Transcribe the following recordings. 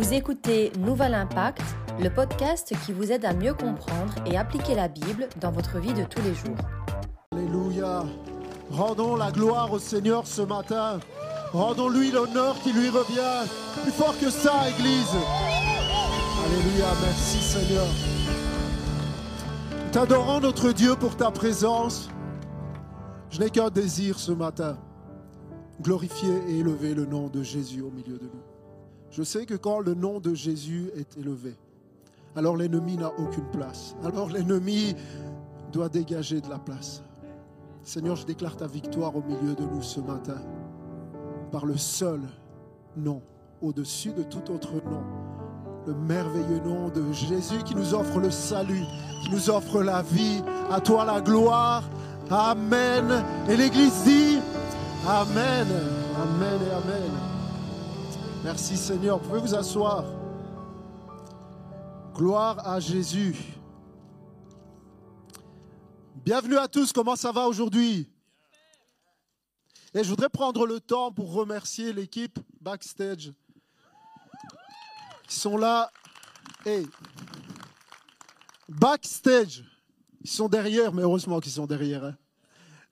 Vous écoutez Nouvel Impact, le podcast qui vous aide à mieux comprendre et appliquer la Bible dans votre vie de tous les jours. Alléluia. Rendons la gloire au Seigneur ce matin. Rendons-lui l'honneur qui lui revient. Plus fort que ça, Église. Alléluia. Merci Seigneur. T'adorons notre Dieu pour ta présence. Je n'ai qu'un désir ce matin. Glorifier et élever le nom de Jésus au milieu de nous. Je sais que quand le nom de Jésus est élevé, alors l'ennemi n'a aucune place. Alors l'ennemi doit dégager de la place. Seigneur, je déclare ta victoire au milieu de nous ce matin, par le seul nom, au-dessus de tout autre nom, le merveilleux nom de Jésus qui nous offre le salut, qui nous offre la vie. À toi la gloire. Amen. Et l'Église dit Amen. Amen et Amen. Merci Seigneur. Vous pouvez vous asseoir. Gloire à Jésus. Bienvenue à tous. Comment ça va aujourd'hui? Et je voudrais prendre le temps pour remercier l'équipe backstage. Ils sont là. Hey. Backstage. Ils sont derrière, mais heureusement qu'ils sont derrière. hein.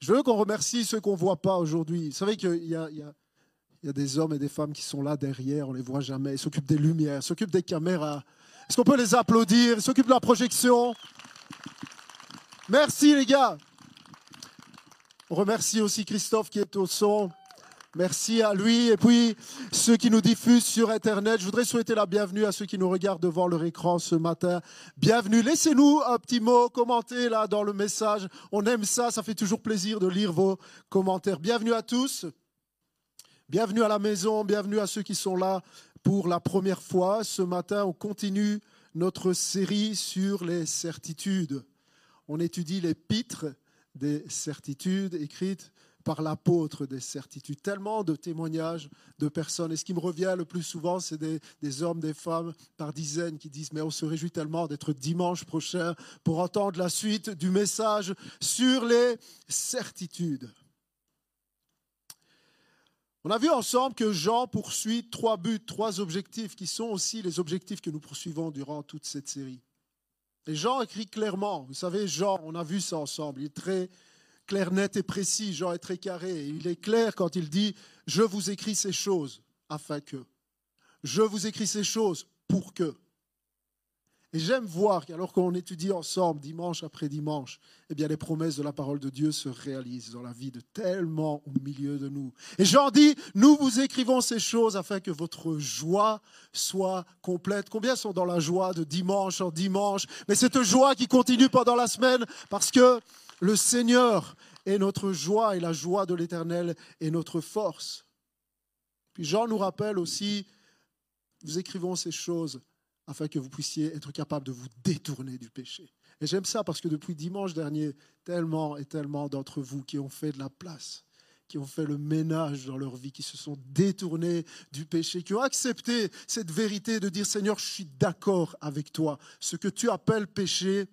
Je veux qu'on remercie ceux qu'on ne voit pas aujourd'hui. Vous savez qu'il y a, il y a- il y a des hommes et des femmes qui sont là derrière, on ne les voit jamais. Ils s'occupent des lumières, ils s'occupent des caméras. Est-ce qu'on peut les applaudir? Ils s'occupent de la projection. Merci les gars. On remercie aussi Christophe qui est au son. Merci à lui. Et puis, ceux qui nous diffusent sur Internet, je voudrais souhaiter la bienvenue à ceux qui nous regardent devant leur écran ce matin. Bienvenue. Laissez-nous un petit mot, commentez là dans le message. On aime ça, ça fait toujours plaisir de lire vos commentaires. Bienvenue à tous. Bienvenue à la maison, bienvenue à ceux qui sont là pour la première fois. Ce matin, on continue notre série sur les certitudes. On étudie l'épître des certitudes écrites par l'apôtre des certitudes. Tellement de témoignages de personnes. Et ce qui me revient le plus souvent, c'est des, des hommes, des femmes par dizaines qui disent, mais on se réjouit tellement d'être dimanche prochain pour entendre la suite du message sur les certitudes. On a vu ensemble que Jean poursuit trois buts, trois objectifs qui sont aussi les objectifs que nous poursuivons durant toute cette série. Et Jean écrit clairement, vous savez, Jean, on a vu ça ensemble, il est très clair, net et précis, Jean est très carré. Il est clair quand il dit, je vous écris ces choses afin que. Je vous écris ces choses pour que. Et j'aime voir qu'alors qu'on étudie ensemble, dimanche après dimanche, eh bien, les promesses de la parole de Dieu se réalisent dans la vie de tellement au milieu de nous. Et Jean dit, nous vous écrivons ces choses afin que votre joie soit complète. Combien sont dans la joie de dimanche en dimanche? Mais cette joie qui continue pendant la semaine parce que le Seigneur est notre joie et la joie de l'Éternel est notre force. Puis Jean nous rappelle aussi, nous écrivons ces choses afin que vous puissiez être capable de vous détourner du péché. Et j'aime ça parce que depuis dimanche dernier, tellement et tellement d'entre vous qui ont fait de la place, qui ont fait le ménage dans leur vie, qui se sont détournés du péché, qui ont accepté cette vérité de dire Seigneur, je suis d'accord avec toi. Ce que tu appelles péché,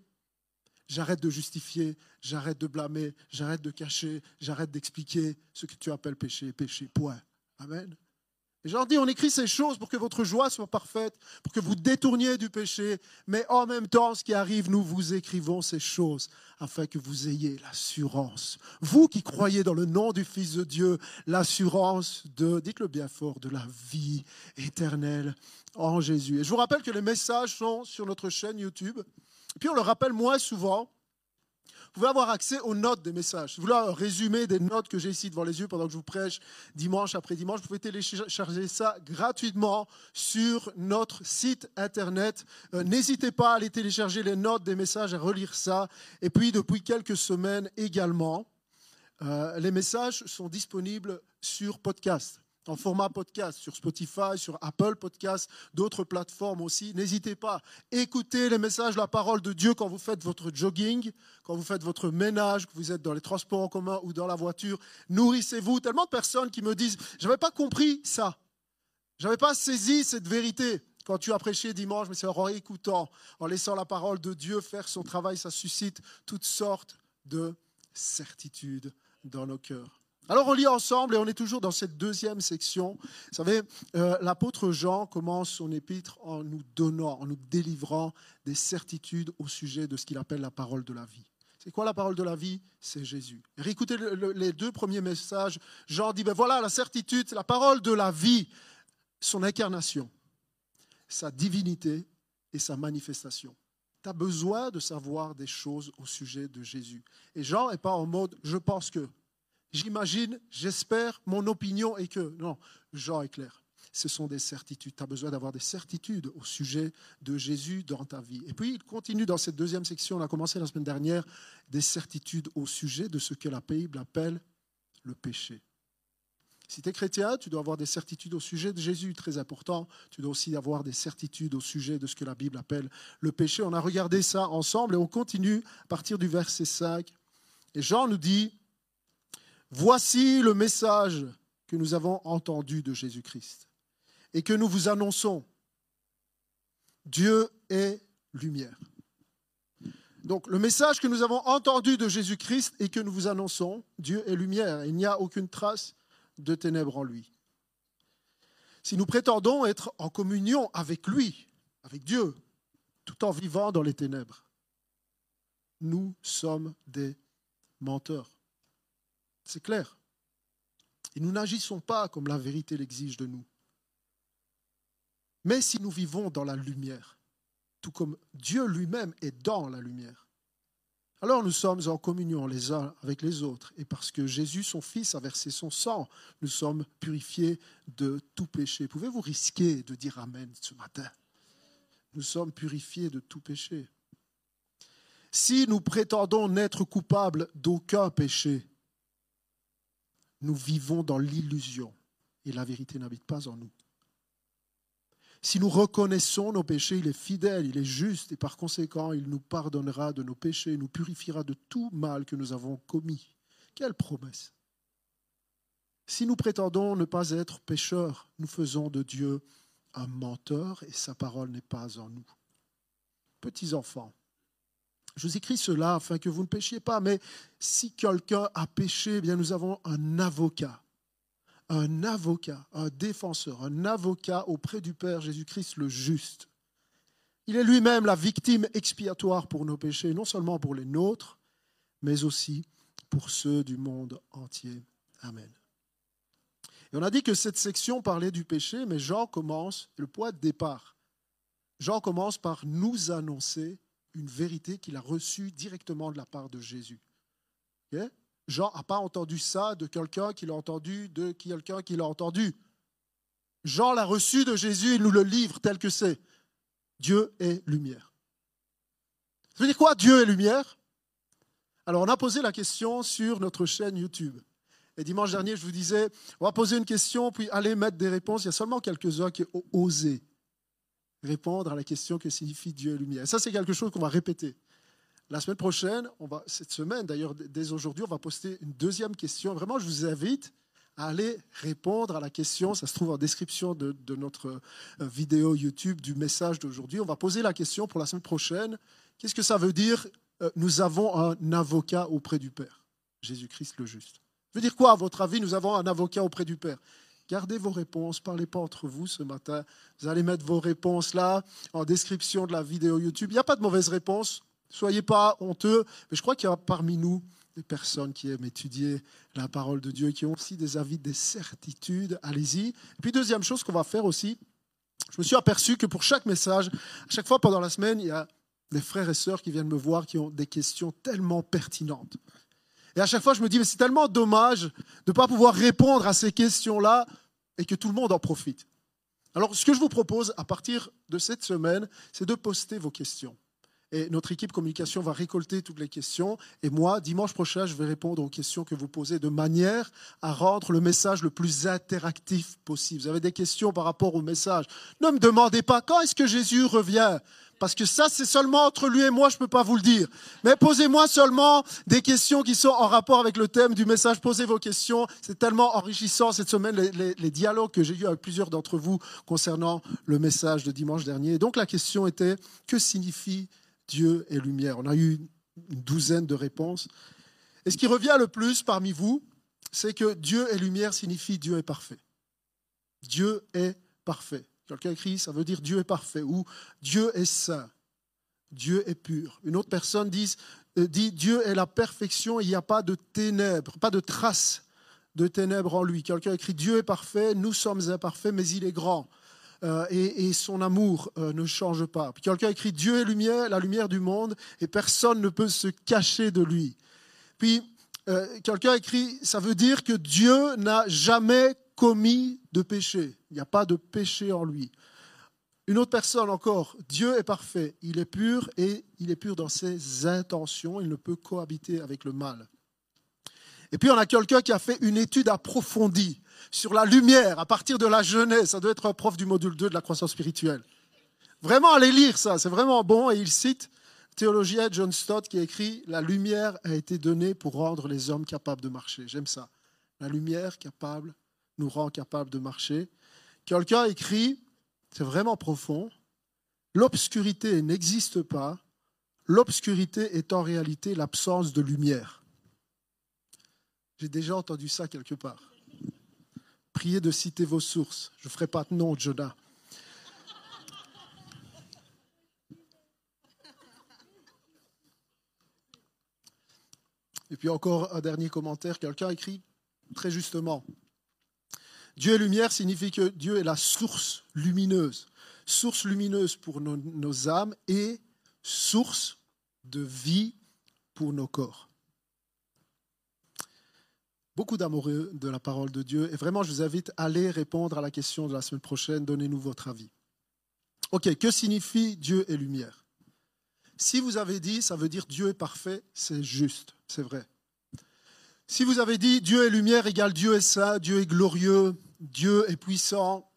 j'arrête de justifier, j'arrête de blâmer, j'arrête de cacher, j'arrête d'expliquer ce que tu appelles péché, péché. Point. Amen. Et j'en dis, on écrit ces choses pour que votre joie soit parfaite, pour que vous détourniez du péché, mais en même temps, ce qui arrive, nous vous écrivons ces choses afin que vous ayez l'assurance. Vous qui croyez dans le nom du Fils de Dieu, l'assurance de, dites-le bien fort, de la vie éternelle en Jésus. Et je vous rappelle que les messages sont sur notre chaîne YouTube. Puis on le rappelle moins souvent. Vous pouvez avoir accès aux notes des messages. Si vous voulez un résumé des notes que j'ai ici devant les yeux pendant que je vous prêche dimanche après dimanche, vous pouvez télécharger ça gratuitement sur notre site internet. Euh, N'hésitez pas à aller télécharger les notes des messages, à relire ça. Et puis depuis quelques semaines également, euh, les messages sont disponibles sur podcast en format podcast sur Spotify, sur Apple Podcast, d'autres plateformes aussi. N'hésitez pas, écoutez les messages, la parole de Dieu quand vous faites votre jogging, quand vous faites votre ménage, que vous êtes dans les transports en commun ou dans la voiture. Nourrissez-vous. Tellement de personnes qui me disent, j'avais pas compris ça. J'avais pas saisi cette vérité. Quand tu as prêché dimanche, mais c'est en écoutant, en laissant la parole de Dieu faire son travail, ça suscite toutes sortes de certitudes dans nos cœurs. Alors on lit ensemble et on est toujours dans cette deuxième section. Vous savez, euh, l'apôtre Jean commence son épître en nous donnant, en nous délivrant des certitudes au sujet de ce qu'il appelle la parole de la vie. C'est quoi la parole de la vie? C'est Jésus. Et les deux premiers messages. Jean dit, ben voilà, la certitude, la parole de la vie, son incarnation, sa divinité et sa manifestation. Tu as besoin de savoir des choses au sujet de Jésus. Et Jean n'est pas en mode, je pense que j'imagine, j'espère, mon opinion est que. Non, Jean est clair. Ce sont des certitudes. Tu as besoin d'avoir des certitudes au sujet de Jésus dans ta vie. Et puis, il continue dans cette deuxième section, on a commencé la semaine dernière, des certitudes au sujet de ce que la Bible appelle le péché. Si tu es chrétien, tu dois avoir des certitudes au sujet de Jésus, très important. Tu dois aussi avoir des certitudes au sujet de ce que la Bible appelle le péché. On a regardé ça ensemble et on continue à partir du verset 5. Et Jean nous dit, Voici le message que nous avons entendu de Jésus-Christ et que nous vous annonçons. Dieu est lumière. Donc le message que nous avons entendu de Jésus-Christ et que nous vous annonçons, Dieu est lumière. Il n'y a aucune trace de ténèbres en lui. Si nous prétendons être en communion avec lui, avec Dieu, tout en vivant dans les ténèbres, nous sommes des menteurs. C'est clair. Et nous n'agissons pas comme la vérité l'exige de nous. Mais si nous vivons dans la lumière, tout comme Dieu lui-même est dans la lumière, alors nous sommes en communion les uns avec les autres. Et parce que Jésus, son Fils, a versé son sang, nous sommes purifiés de tout péché. Pouvez-vous risquer de dire Amen ce matin? Nous sommes purifiés de tout péché. Si nous prétendons n'être coupables d'aucun péché, nous vivons dans l'illusion et la vérité n'habite pas en nous. Si nous reconnaissons nos péchés, il est fidèle, il est juste, et par conséquent, il nous pardonnera de nos péchés, nous purifiera de tout mal que nous avons commis. Quelle promesse Si nous prétendons ne pas être pécheurs, nous faisons de Dieu un menteur, et sa parole n'est pas en nous. Petits enfants, je vous écris cela afin que vous ne péchiez pas, mais si quelqu'un a péché, eh bien nous avons un avocat, un avocat, un défenseur, un avocat auprès du Père Jésus-Christ le juste. Il est lui-même la victime expiatoire pour nos péchés, non seulement pour les nôtres, mais aussi pour ceux du monde entier. Amen. Et on a dit que cette section parlait du péché, mais Jean commence, le point de départ, Jean commence par nous annoncer une vérité qu'il a reçue directement de la part de Jésus. Jean n'a pas entendu ça de quelqu'un qui l'a entendu, de quelqu'un qui l'a entendu. Jean l'a reçu de Jésus, il nous le livre tel que c'est. Dieu est lumière. Ça veut dire quoi, Dieu est lumière? Alors, on a posé la question sur notre chaîne YouTube. Et dimanche dernier, je vous disais, on va poser une question, puis aller mettre des réponses. Il y a seulement quelques-uns qui ont osé répondre à la question que signifie Dieu lumière. ça, c'est quelque chose qu'on va répéter. La semaine prochaine, on va, cette semaine d'ailleurs, dès aujourd'hui, on va poster une deuxième question. Vraiment, je vous invite à aller répondre à la question. Ça se trouve en description de, notre euh, vidéo YouTube du message d'aujourd'hui. On va poser la question pour la semaine prochaine. Qu'est-ce que ça veut dire euh, Nous avons un avocat auprès du Père, Jésus-Christ le juste. Ça veut dire quoi, à votre avis Nous avons un avocat auprès du Père? Gardez vos réponses, parlez pas entre vous ce matin. Vous allez mettre vos réponses là, en description de la vidéo YouTube. Il n'y a pas de mauvaise réponse. Soyez pas honteux. Mais je crois qu'il y a parmi nous des personnes qui aiment étudier la parole de Dieu qui ont aussi des avis, des certitudes. Allez-y. Et puis, deuxième chose qu'on va faire aussi, je me suis aperçu que pour chaque message, à chaque fois pendant la semaine, il y a des frères et sœurs qui viennent me voir qui ont des questions tellement pertinentes. Et à chaque fois, je me dis, mais c'est tellement dommage de ne pas pouvoir répondre à ces questions-là et que tout le monde en profite. Alors, ce que je vous propose à partir de cette semaine, c'est de poster vos questions. Et notre équipe communication va récolter toutes les questions. Et moi, dimanche prochain, je vais répondre aux questions que vous posez de manière à rendre le message le plus interactif possible. Vous avez des questions par rapport au message. Ne me demandez pas quand est-ce que Jésus revient. Parce que ça, c'est seulement entre lui et moi, je ne peux pas vous le dire. Mais posez-moi seulement des questions qui sont en rapport avec le thème du message. Posez vos questions. C'est tellement enrichissant cette semaine, les, dialogues que j'ai eus avec plusieurs d'entre vous concernant le message de dimanche dernier. donc la question était, que signifie Dieu et lumière? On a eu une douzaine de réponses. Et ce qui revient le plus parmi vous, c'est que Dieu est lumière signifie Dieu est parfait. Dieu est parfait. Quelqu'un écrit, ça veut dire Dieu est parfait ou Dieu est saint. Dieu est pur. Une autre personne dit, euh, dit Dieu est la perfection, il n'y a pas de ténèbres, pas de traces de ténèbres en lui. Quelqu'un écrit Dieu est parfait, nous sommes imparfaits, mais il est grand. Euh, et, son amour euh, ne change pas. Quelqu'un écrit Dieu est lumière, la lumière du monde, et personne ne peut se cacher de lui. Puis quelqu'un écrit, ça veut dire que Dieu n'a jamais commis de péché. Il n'y a pas de péché en lui. Une autre personne encore, Dieu est parfait, il est pur et il est pur dans ses intentions, il ne peut cohabiter avec le mal. Et puis on a quelqu'un qui a fait une étude approfondie sur la lumière à partir de la jeunesse. Ça doit être un prof du module 2 de la croissance spirituelle. Vraiment, allez lire ça, c'est vraiment bon. Et il cite théologien John Stott qui écrit La lumière a été donnée pour rendre les hommes capables de marcher. J'aime ça. La lumière capable nous rend capables de marcher. Quelqu'un écrit, c'est vraiment profond, l'obscurité n'existe pas, l'obscurité est en réalité l'absence de lumière. J'ai déjà entendu ça quelque part. Priez de citer vos sources. Je ne ferai pas de nom, Jonah. Et puis encore un dernier commentaire, quelqu'un écrit très justement, Dieu est lumière signifie que Dieu est la source lumineuse, source lumineuse pour nos, âmes et source de vie pour nos corps beaucoup d'amoureux de la parole de Dieu. Et vraiment, je vous invite à aller répondre à la question de la semaine prochaine. Donnez-nous votre avis. OK, que signifie Dieu est lumière? Si vous avez dit, ça veut dire Dieu est parfait, c'est juste, c'est vrai. Si vous avez dit Dieu est lumière égale Dieu est saint, Dieu est glorieux, Dieu est puissant,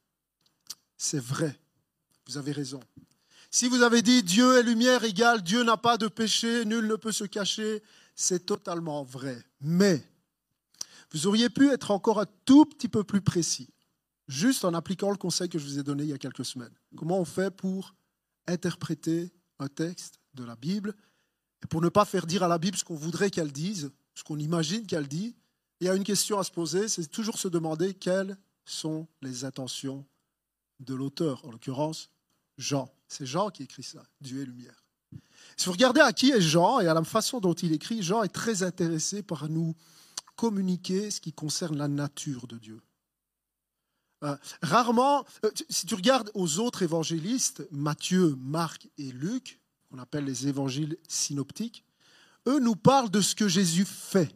c'est vrai. Vous avez raison. Si vous avez dit Dieu est lumière égale Dieu n'a pas de péché, nul ne peut se cacher, c'est totalement vrai. Mais vous auriez pu être encore un tout petit peu plus précis, juste en appliquant le conseil que je vous ai donné il y a quelques semaines. Comment on fait pour interpréter un texte de la Bible et pour ne pas faire dire à la Bible ce qu'on voudrait qu'elle dise, ce qu'on imagine qu'elle dit? Il y a une question à se poser, c'est toujours se demander quelles sont les intentions de l'auteur, en l'occurrence Jean. C'est Jean qui écrit ça, Dieu et lumière. Si vous regardez à qui est Jean et à la façon dont il écrit, Jean est très intéressé par nous communiquer ce qui concerne la nature de Dieu. Euh, rarement, euh, si tu regardes aux autres évangélistes, Matthieu, Marc et Luc, qu'on appelle les évangiles synoptiques, eux nous parlent de ce que Jésus fait,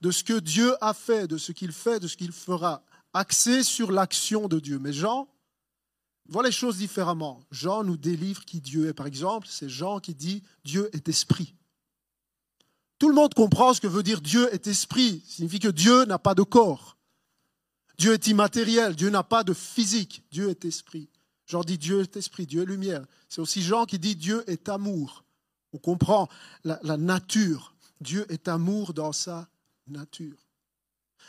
de ce que Dieu a fait, de ce qu'il fait, de ce qu'il fera, axé sur l'action de Dieu. Mais Jean voit les choses différemment. Jean nous délivre qui Dieu est. Par exemple, c'est Jean qui dit Dieu est esprit. Tout le monde comprend ce que veut dire Dieu est esprit. Ça signifie que Dieu n'a pas de corps. Dieu est immatériel. Dieu n'a pas de physique. Dieu est esprit. Jean dit Dieu est esprit, Dieu est lumière. C'est aussi Jean qui dit Dieu est amour. On comprend la, la nature. Dieu est amour dans sa nature.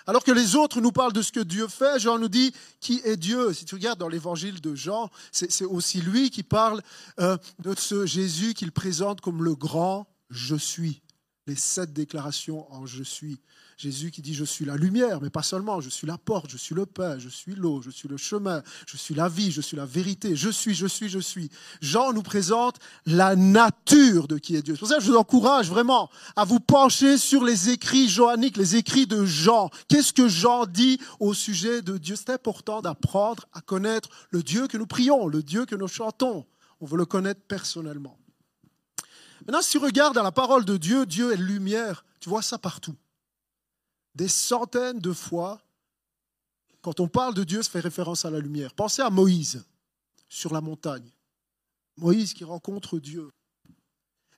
Alors que les autres nous parlent de ce que Dieu fait, Jean nous dit qui est Dieu. Si tu regardes dans l'évangile de Jean, c'est aussi lui qui parle euh, de ce Jésus qu'il présente comme le grand je suis les sept déclarations en je suis. Jésus qui dit je suis la lumière, mais pas seulement, je suis la porte, je suis le pain, je suis l'eau, je suis le chemin, je suis la vie, je suis la vérité, je suis, je suis, je suis. Jean nous présente la nature de qui est Dieu. C'est pour ça que je vous encourage vraiment à vous pencher sur les écrits johanniques, les écrits de Jean. Qu'est-ce que Jean dit au sujet de Dieu? C'est important d'apprendre à connaître le Dieu que nous prions, le Dieu que nous chantons. On veut le connaître personnellement. Maintenant, si tu regardes dans la parole de Dieu, Dieu est lumière, tu vois ça partout. Des centaines de fois, quand on parle de Dieu, ça fait référence à la lumière. Pensez à Moïse sur la montagne. Moïse qui rencontre Dieu.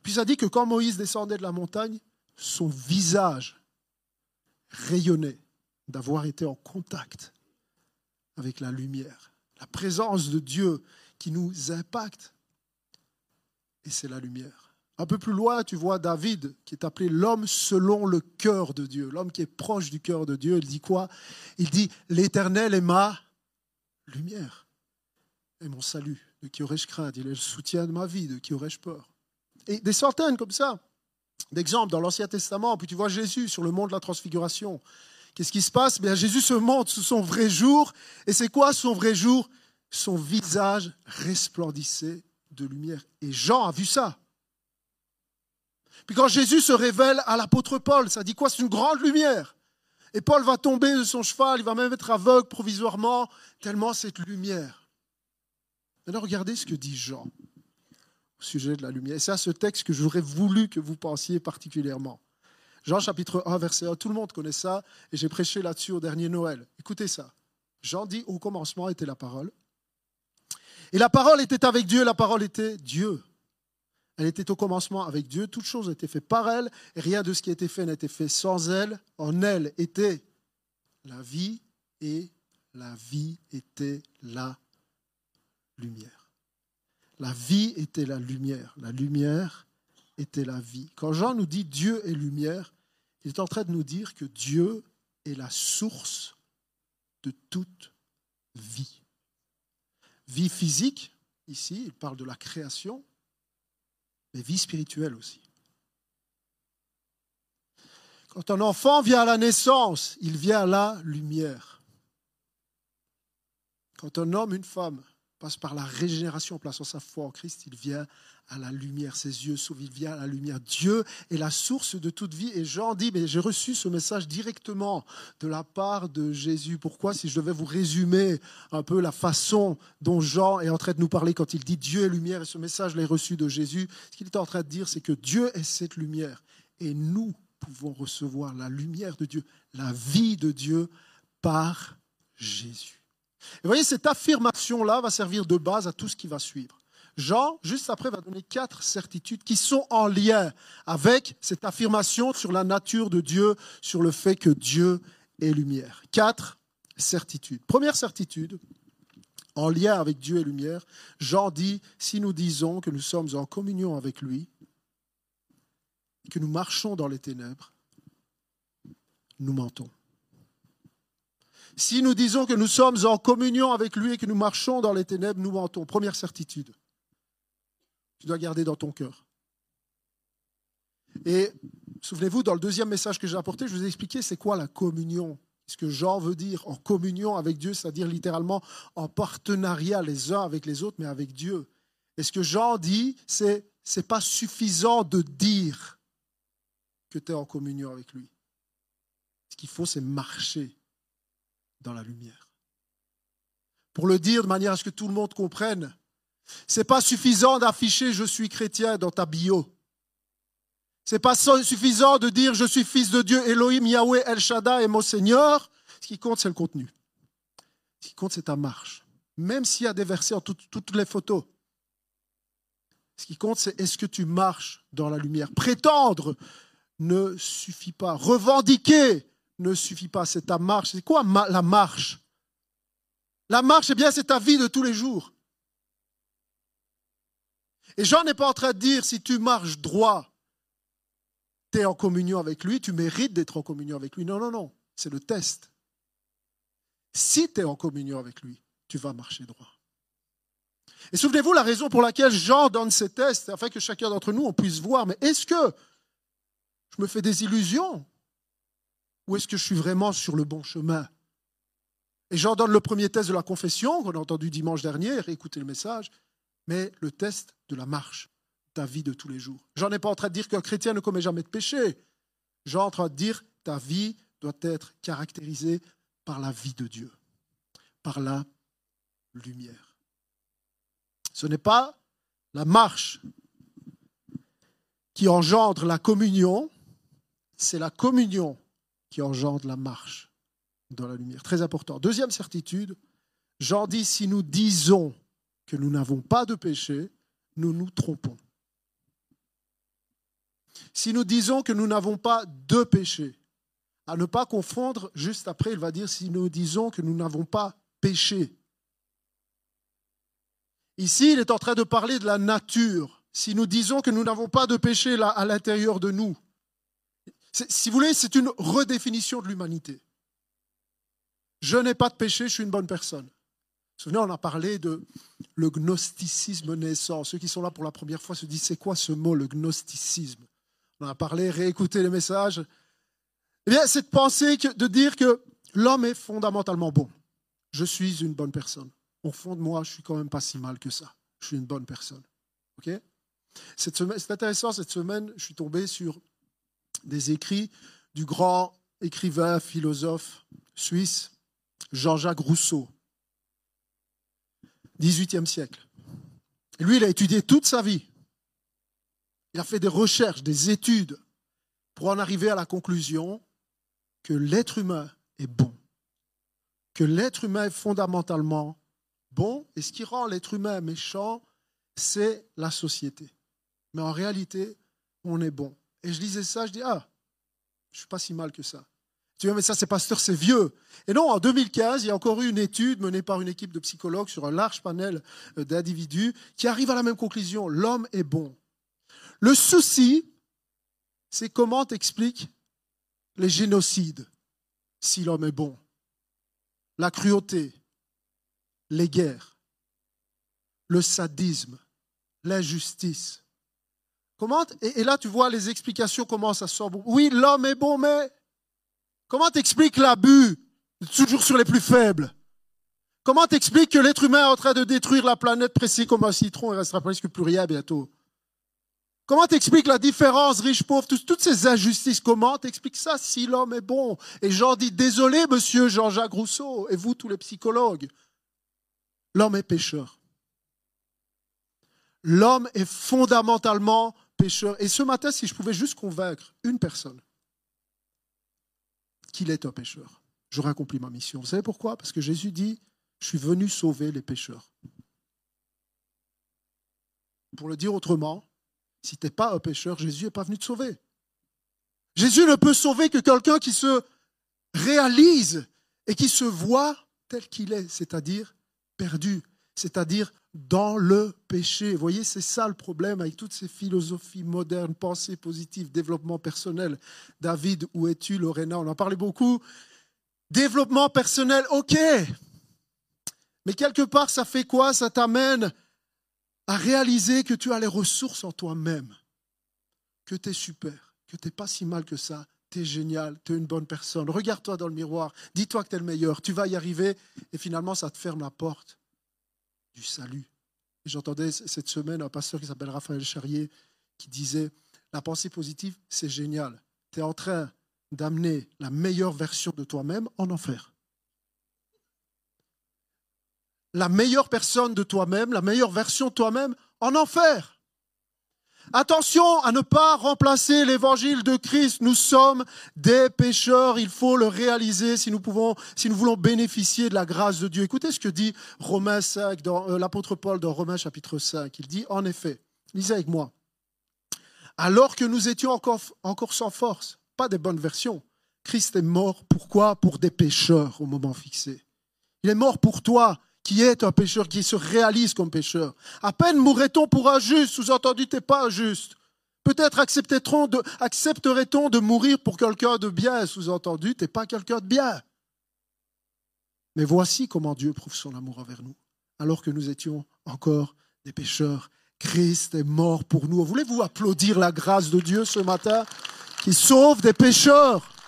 Puis ça dit que quand Moïse descendait de la montagne, son visage rayonnait d'avoir été en contact avec la lumière. La présence de Dieu qui nous impacte. Et c'est la lumière. Un peu plus loin, tu vois David, qui est appelé l'homme selon le cœur de Dieu, l'homme qui est proche du cœur de Dieu. Il dit quoi? Il dit, l'Éternel est ma lumière et mon salut. De qui aurais-je crainte? Il est le soutien de ma vie, de qui aurais-je peur? Et des centaines comme ça. D'exemple, dans l'Ancien Testament, puis tu vois Jésus sur le mont de la transfiguration. Qu'est-ce qui se passe? Bien, Jésus se montre sous son vrai jour. Et c'est quoi son vrai jour? Son visage resplendissait de lumière. Et Jean a vu ça. Puis quand Jésus se révèle à l'apôtre Paul, ça dit quoi? C'est une grande lumière. Et Paul va tomber de son cheval, il va même être aveugle provisoirement, tellement cette lumière. Maintenant, regardez ce que dit Jean au sujet de la lumière. C'est à ce texte que j'aurais voulu que vous pensiez particulièrement. Jean chapitre 1, verset 1, tout le monde connaît ça, et j'ai prêché là-dessus au dernier Noël. Écoutez ça. Jean dit, au commencement était la parole. Et la parole était avec Dieu, la parole était Dieu. Elle était au commencement avec Dieu, toutes choses étaient faites par elle, rien de ce qui a été fait n'a été fait sans elle. En elle était la vie, et la vie était la lumière. La vie était la lumière. La lumière était la vie. Quand Jean nous dit Dieu est lumière, il est en train de nous dire que Dieu est la source de toute vie. Vie physique, ici, il parle de la création, mais vie spirituelle aussi. Quand un enfant vient à la naissance, il vient à la lumière. Quand un homme, une femme passe par la régénération en plaçant sa foi en Christ, il vient à la lumière, ses yeux s'ouvrent, il vient à la lumière. Dieu est la source de toute vie. Et Jean dit, mais j'ai reçu ce message directement de la part de Jésus. Pourquoi? Si je devais vous résumer un peu la façon dont Jean est en train de nous parler quand il dit Dieu est lumière, et ce message l'ai reçu de Jésus, ce qu'il est en train de dire, c'est que Dieu est cette lumière. Et nous pouvons recevoir la lumière de Dieu, la vie de Dieu par Jésus. Et vous voyez, cette affirmation-là va servir de base à tout ce qui va suivre. Jean, juste après, va donner quatre certitudes qui sont en lien avec cette affirmation sur la nature de Dieu, sur le fait que Dieu est lumière. Quatre certitudes. Première certitude, en lien avec Dieu et lumière, Jean dit, si nous disons que nous sommes en communion avec lui, que nous marchons dans les ténèbres, nous mentons. Si nous disons que nous sommes en communion avec lui et que nous marchons dans les ténèbres, nous mentons. Première certitude. Tu dois garder dans ton cœur. Et souvenez-vous, dans le deuxième message que j'ai apporté, je vous ai expliqué c'est quoi la communion. Ce que Jean veut dire en communion avec Dieu, c'est-à-dire littéralement en partenariat les uns avec les autres, mais avec Dieu. Et ce que Jean dit, c'est n'est pas suffisant de dire que tu es en communion avec lui. Ce qu'il faut, c'est marcher dans la lumière. Pour le dire de manière à ce que tout le monde comprenne, ce n'est pas suffisant d'afficher je suis chrétien dans ta bio. Ce n'est pas suffisant de dire je suis fils de Dieu, Elohim, Yahweh, El Shaddai et mon Seigneur. Ce qui compte, c'est le contenu. Ce qui compte, c'est ta marche. Même s'il y a des versets en toutes les photos. Ce qui compte, c'est est-ce que tu marches dans la lumière. Prétendre ne suffit pas. Revendiquer ne suffit pas. C'est ta marche. C'est quoi la marche? La marche, eh bien, c'est ta vie de tous les jours. Et Jean n'est pas en train de dire si tu marches droit, tu es en communion avec lui, tu mérites d'être en communion avec lui. Non, non, non. C'est le test. Si tu es en communion avec lui, tu vas marcher droit. Et souvenez-vous la raison pour laquelle Jean donne ces tests, afin que chacun d'entre nous, puisse voir, mais est-ce que je me fais des illusions? Ou est-ce que je suis vraiment sur le bon chemin? Et j'en donne le premier test de la confession, qu'on a entendu dimanche dernier, réécoutez le message, mais le test de la marche, ta vie de tous les jours. J'en ai pas en train de dire qu'un chrétien ne commet jamais de péché. J'en en train de dire ta vie doit être caractérisée par la vie de Dieu, par la lumière. Ce n'est pas la marche qui engendre la communion, c'est la communion qui engendre la marche dans la lumière. Très important. Deuxième certitude, Jean dit, si nous disons que nous n'avons pas de péché, nous nous trompons. Si nous disons que nous n'avons pas de péché, à ne pas confondre, juste après, il va dire si nous disons que nous n'avons pas péché. Ici, il est en train de parler de la nature. Si nous disons que nous n'avons pas de péché à l'intérieur de nous, si vous voulez, c'est une redéfinition de l'humanité. Je n'ai pas de péché, je suis une bonne personne. Souvenez, on a parlé de le gnosticisme naissant. Ceux qui sont là pour la première fois se disent c'est quoi ce mot, le gnosticisme? On a parlé, réécouter les messages. Eh bien, cette pensée de dire que l'homme est fondamentalement bon. Je suis une bonne personne. Au fond de moi, je suis quand même pas si mal que ça. Je suis une bonne personne. Ok? C'est intéressant, cette semaine, je suis tombé sur des écrits du grand écrivain, philosophe suisse, Jean-Jacques Rousseau, 18e siècle. Lui, il a étudié toute sa vie. Il a fait des recherches, des études pour en arriver à la conclusion que l'être humain est bon, que l'être humain est fondamentalement bon, et ce qui rend l'être humain méchant, c'est la société. Mais en réalité, on est bon. Et je lisais ça, je dis, ah, je ne suis pas si mal que ça. Tu vois, mais ça, c'est pasteur, c'est vieux. Et non, en 2015, il y a encore eu une étude menée par une équipe de psychologues sur un large panel euh, d'individus qui arrive à la même conclusion. L'homme est bon. Le souci, c'est comment t'expliques les génocides si l'homme est bon, la cruauté, les guerres, le sadisme, l'injustice. Comment et, là, tu vois les explications comment ça sort. Oui, l'homme est bon, mais comment t'expliques l'abus toujours sur les plus faibles? Comment t'expliques que l'être humain est en train de détruire la planète pressée comme un citron et restera presque plus rien bientôt? Comment t'expliques la différence riche-pauvre, toutes ces injustices? Comment t'expliques ça si l'homme est bon? Et Jean dit, désolé monsieur Jean-Jacques Rousseau, et vous tous les psychologues, l'homme est pécheur. L'homme est fondamentalement pécheur. Et ce matin, si je pouvais juste convaincre une personne qu'il est un pécheur, j'aurais accompli ma mission. Vous savez pourquoi? Parce que Jésus dit, je suis venu sauver les pécheurs. Pour le dire autrement, si tu n'es pas un pécheur, Jésus n'est pas venu te sauver. Jésus ne peut sauver que quelqu'un qui se réalise et qui se voit tel qu'il est, c'est-à-dire perdu, c'est-à-dire dans le péché. Vous voyez, c'est ça le problème avec toutes ces philosophies modernes, pensées positives, développement personnel. David, où es-tu, Lorena? On en parlait beaucoup. Développement personnel, ok. Mais quelque part, ça fait quoi? Ça t'amène à réaliser que tu as les ressources en toi-même, que tu es super, que tu n'es pas si mal que ça, tu es génial, tu es une bonne personne. Regarde-toi dans le miroir, dis-toi que tu es le meilleur, tu vas y arriver, et finalement ça te ferme la porte salut. J'entendais cette semaine un pasteur qui s'appelle Raphaël Charrier qui disait, la pensée positive, c'est génial. Tu es en train d'amener la meilleure version de toi-même en enfer la meilleure personne de toi-même, la meilleure version de toi-même en enfer. Attention à ne pas remplacer l'évangile de Christ. Nous sommes des pécheurs. Il faut le réaliser si nous pouvons, si nous voulons bénéficier de la grâce de Dieu. Écoutez ce que dit Romains 5 dans euh, l'apôtre Paul dans Romains chapitre 5. Il dit, en effet, lisez avec moi. Alors que nous étions encore, encore sans force, pas des bonnes versions, Christ est mort. Pourquoi? Pour des pécheurs au moment fixé. Il est mort pour toi qui est un pécheur, qui se réalise comme pécheur. À peine mourrait-on pour un juste, sous-entendu, t'es pas injuste. Peut-être accepterait-on de, mourir pour quelqu'un de bien, sous-entendu, t'es pas quelqu'un de bien. Mais voici comment Dieu prouve son amour envers nous. Alors que nous étions encore des pécheurs, Christ est mort pour nous. Voulez-vous applaudir la grâce de Dieu ce matin qui sauve des pécheurs?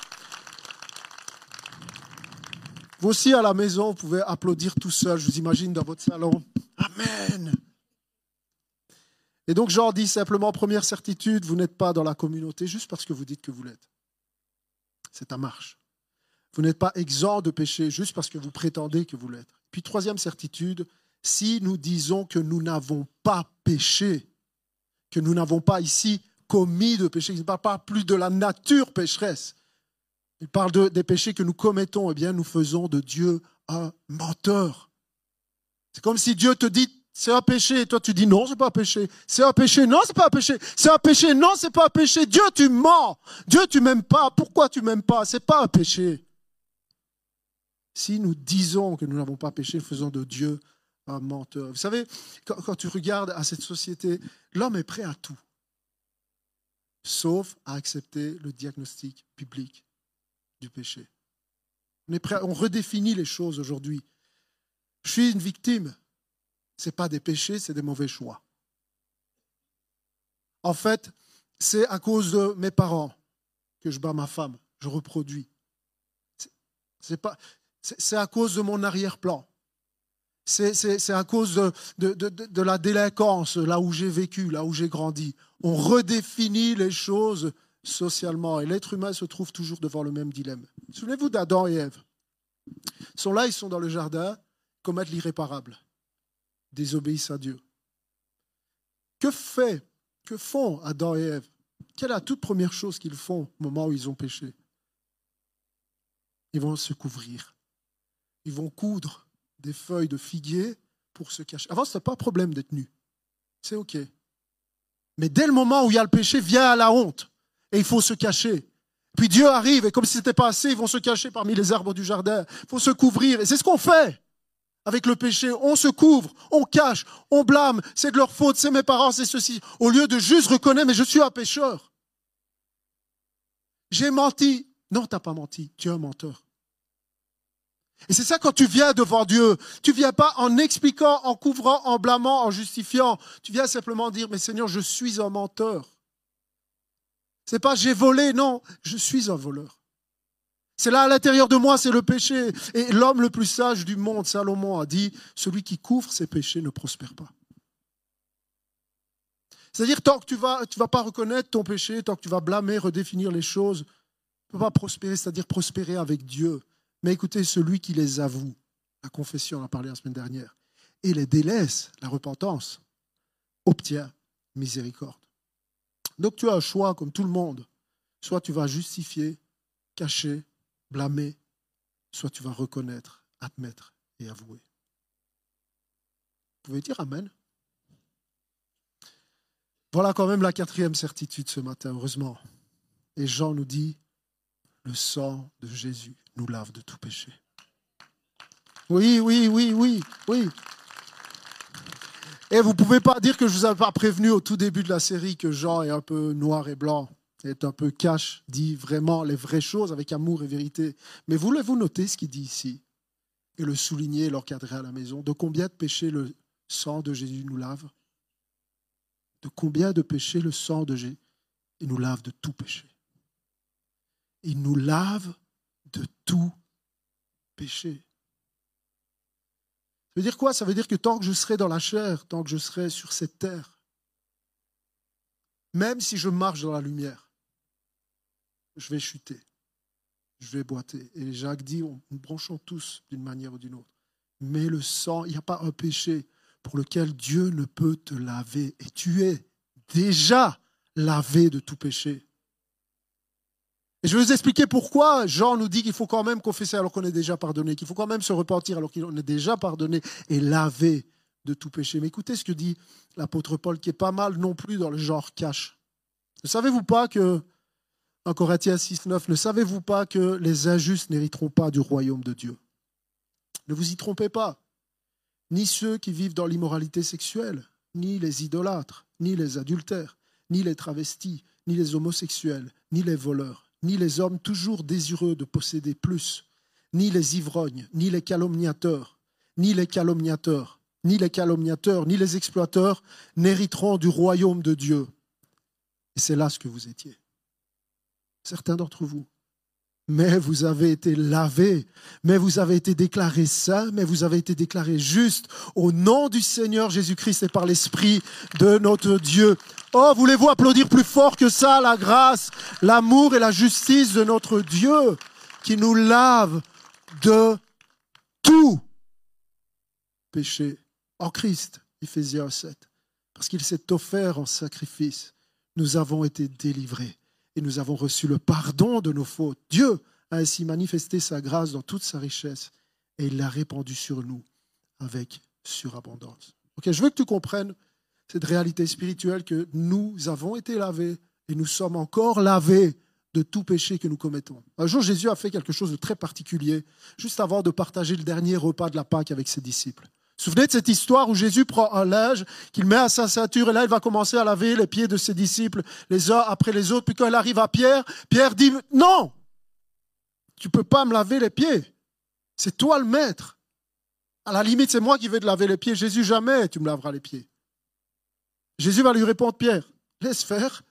Vous aussi, à la maison, vous pouvez applaudir tout seul, je vous imagine, dans votre salon. Amen. Et donc, Jean dit simplement, première certitude, vous n'êtes pas dans la communauté juste parce que vous dites que vous l'êtes. C'est ta marche. Vous n'êtes pas exempt de péché juste parce que vous prétendez que vous l'êtes. Puis, troisième certitude, si nous disons que nous n'avons pas péché, que nous n'avons pas ici commis de péché, il ne pas plus de la nature pécheresse, il parle de, des péchés que nous commettons. Eh bien, nous faisons de Dieu un menteur. C'est comme si Dieu te dit, c'est un péché, et toi tu dis non, c'est pas un péché. C'est un péché, non, c'est pas un péché. C'est un péché, non, c'est pas un péché. Dieu, tu mens. Dieu, tu m'aimes pas. Pourquoi tu m'aimes pas? C'est pas un péché. Si nous disons que nous n'avons pas péché, faisons de Dieu un menteur. Vous savez, quand, tu regardes à cette société, l'homme est prêt à tout, sauf à accepter le diagnostic biblique du péché. On, redéfinit les choses aujourd'hui. Je suis une victime. Ce n'est pas des péchés, c'est des mauvais choix. En fait, c'est à cause de mes parents que je bats ma femme, je reproduis. C'est pas, à cause de mon arrière-plan. C'est à cause de, de, la délinquance, là où j'ai vécu, là où j'ai grandi. On redéfinit les choses socialement et l'être humain se trouve toujours devant le même dilemme. Souvenez-vous d'Adam et Ève. Ils sont là, ils sont dans le jardin, commettent l'irréparable, désobéissent à Dieu. Que fait, que font Adam et Ève? Quelle est la toute première chose qu'ils font au moment où ils ont péché? Ils vont se couvrir. Ils vont coudre des feuilles de figuier pour se cacher. Avant, ce n'était pas problème d'être nu. C'est OK. Mais dès le moment où il y a le péché, vient la honte. Et il faut se cacher. Puis Dieu arrive, et comme si ce n'était pas assez, ils vont se cacher parmi les arbres du jardin. Il faut se couvrir. Et c'est ce qu'on fait avec le péché. On se couvre, on cache, on blâme. C'est de leur faute, c'est mes parents, c'est ceci. Au lieu de juste reconnaître, mais je suis un pécheur. J'ai menti. Non, tu n'as pas menti. Tu es un menteur. Et c'est ça quand tu viens devant Dieu. Tu viens pas en expliquant, en couvrant, en blâmant, en justifiant. Tu viens simplement dire, mais Seigneur, je suis un menteur. C'est pas j'ai volé, non, je suis un voleur. C'est là à l'intérieur de moi, c'est le péché. Et l'homme le plus sage du monde, Salomon, a dit, celui qui couvre ses péchés ne prospère pas. C'est-à-dire, tant que tu ne vas, vas pas reconnaître ton péché, tant que tu vas blâmer, redéfinir les choses, tu ne peux pas prospérer, c'est-à-dire prospérer avec Dieu. Mais écoutez, celui qui les avoue, la confession, on en a parlé la semaine dernière, et les délaisse, la repentance, obtient miséricorde. Donc tu as un choix comme tout le monde. Soit tu vas justifier, cacher, blâmer, soit tu vas reconnaître, admettre et avouer. Vous pouvez dire Amen Voilà quand même la quatrième certitude ce matin, heureusement. Et Jean nous dit, le sang de Jésus nous lave de tout péché. Oui, oui, oui, oui, oui. Et vous ne pouvez pas dire que je ne vous avais pas prévenu au tout début de la série que Jean est un peu noir et blanc, est un peu cash, dit vraiment les vraies choses avec amour et vérité. Mais voulez-vous noter ce qu'il dit ici et le souligner et l'encadrer à la maison De combien de péchés le sang de Jésus nous lave? De combien de péchés le sang de Jésus nous lave de tout péché? Il nous lave de tout péché. Ça veut dire quoi? Ça veut dire que tant que je serai dans la chair, tant que je serai sur cette terre, même si je marche dans la lumière, je vais chuter, je vais boiter. Et Jacques dit, nous branchons tous d'une manière ou d'une autre. Mais le sang, il n'y a pas un péché pour lequel Dieu ne peut te laver. Et tu es déjà lavé de tout péché. Et je vais vous expliquer pourquoi Jean nous dit qu'il faut quand même confesser alors qu'on est déjà pardonné, qu'il faut quand même se repentir alors qu'on est déjà pardonné et lavé de tout péché. Mais écoutez ce que dit l'apôtre Paul, qui est pas mal non plus dans le genre cash. Ne savez-vous pas que, en Corinthiens 6, 9, ne savez-vous pas que les injustes n'hériteront pas du royaume de Dieu? Ne vous y trompez pas. Ni ceux qui vivent dans l'immoralité sexuelle, ni les idolâtres, ni les adultères, ni les travestis, ni les homosexuels, ni les voleurs ni les hommes toujours désireux de posséder plus, ni les ivrognes, ni les calomniateurs, ni les calomniateurs, ni les calomniateurs, ni les exploiteurs n'hériteront du royaume de Dieu. Et c'est là ce que vous étiez. Certains d'entre vous mais vous avez été lavé, mais vous avez été déclaré saint, mais vous avez été déclaré juste au nom du Seigneur Jésus-Christ et par l'Esprit de notre Dieu. Oh, voulez-vous applaudir plus fort que ça la grâce, l'amour et la justice de notre Dieu qui nous lave de tout péché? En Christ, Ephésiens 7, parce qu'il s'est offert en sacrifice. Nous avons été délivrés et nous avons reçu le pardon de nos fautes. Dieu a ainsi manifesté sa grâce dans toute sa richesse et il l'a répandue sur nous avec surabondance. Ok, je veux que tu comprennes cette réalité spirituelle que nous avons été lavés et nous sommes encore lavés de tout péché que nous commettons. Un jour, Jésus a fait quelque chose de très particulier, juste avant de partager le dernier repas de la Pâque avec ses disciples. Souvenez de cette histoire où Jésus prend un linge qu'il met à sa ceinture et là il va commencer à laver les pieds de ses disciples les uns après les autres. Puis quand il arrive à Pierre, Pierre dit non, tu peux pas me laver les pieds. C'est toi le maître. À la limite, c'est moi qui vais te laver les pieds. Jésus, jamais tu me laveras les pieds. Jésus va lui répondre, Pierre, laisse faire.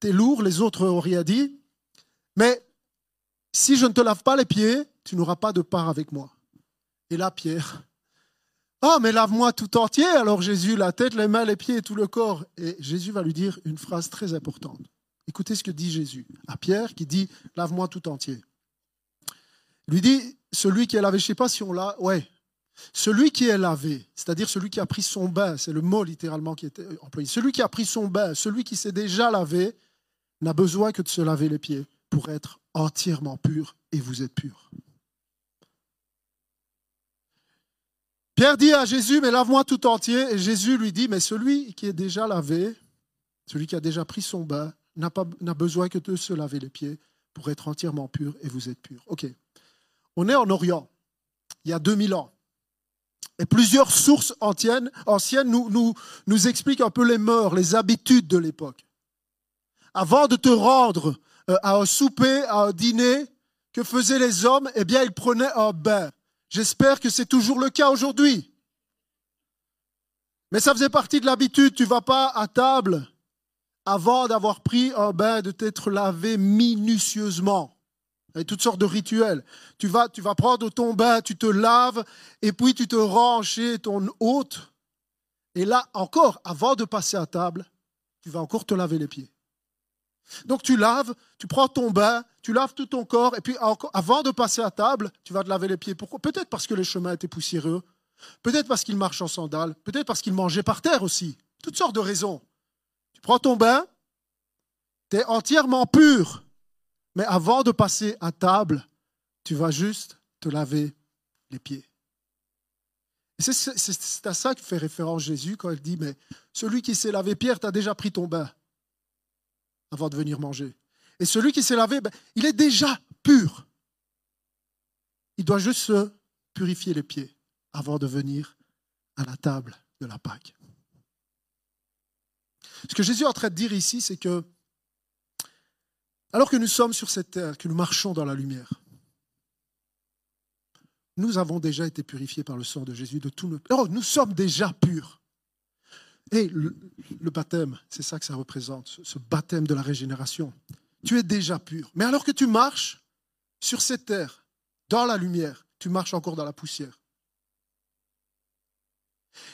t'es lourd, les autres auraient dit, mais si je ne te lave pas les pieds, tu n'auras pas de part avec moi. Et là, Pierre, ah, mais lave-moi tout entier. Alors Jésus, la tête, les mains, les pieds et tout le corps. Et Jésus va lui dire une phrase très importante. Écoutez ce que dit Jésus à Pierre qui dit, lave-moi tout entier. Lui dit, celui qui est lavé, je ne sais pas si on l'a, ouais, celui qui est lavé, c'est-à-dire celui qui a pris son bain, c'est le mot littéralement qui était employé, celui qui a pris son bain, celui qui s'est déjà lavé, n'a besoin que de se laver les pieds pour être entièrement pur et vous êtes pur. Pierre dit à Jésus, mais lave-moi tout entier. Et Jésus lui dit, mais celui qui est déjà lavé, celui qui a déjà pris son bain, n'a, besoin que de se laver les pieds pour être entièrement pur et vous êtes pur. Ok. On est en Orient, il y a 2000 ans. Et plusieurs sources anciennes, nous, nous expliquent un peu les mœurs, les habitudes de l'époque. Avant de te rendre euh, à un souper, à un dîner, que faisaient les hommes? Eh bien, ils prenaient un bain. J'espère que c'est toujours le cas aujourd'hui. Mais ça faisait partie de l'habitude. Tu vas pas à table avant d'avoir pris un bain, de t'être lavé minutieusement. Avec toutes sortes de rituels. Tu vas, tu vas prendre ton bain, tu te laves, et puis tu te rends chez ton hôte. Et là encore, avant de passer à table, tu vas encore te laver les pieds. Donc tu laves, tu prends ton bain, tu laves tout ton corps, et puis avant de passer à table, tu vas te laver les pieds. Pourquoi? Peut-être parce que les chemins étaient poussiéreux, peut-être parce qu'il marche en sandales, peut-être parce qu'il mangeait par terre aussi. Toutes sortes de raisons. Tu prends ton bain, tu es entièrement pur, mais avant de passer à table, tu vas juste te laver les pieds. C'est à ça que fait référence Jésus quand il dit, mais celui qui s'est lavé, Pierre, tu as déjà pris ton bain avant de venir manger. Et celui qui s'est lavé, ben, il est déjà pur. Il doit juste se purifier les pieds avant de venir à la table de la Pâque. Ce que Jésus est en train de dire ici, c'est que alors que nous sommes sur cette terre, que nous marchons dans la lumière, nous avons déjà été purifiés par le sang de Jésus de tous nos... Oh, nous sommes déjà purs. Et le, baptême, c'est ça que ça représente, ce baptême de la régénération. Tu es déjà pur. Mais alors que tu marches sur cette terre, dans la lumière, tu marches encore dans la poussière.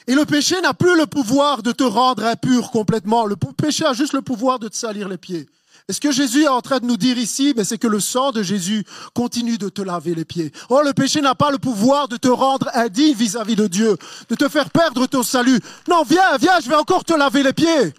Et le péché n'a plus le pouvoir de te rendre impur complètement. Le péché a juste le pouvoir de te salir les pieds. Et ce que Jésus est en train de nous dire ici, c'est que le sang de Jésus continue de te laver les pieds. Oh, le péché n'a pas le pouvoir de te rendre indigne vis-à-vis de Dieu, de te faire perdre ton salut. Non, viens, viens, je vais encore te laver les pieds.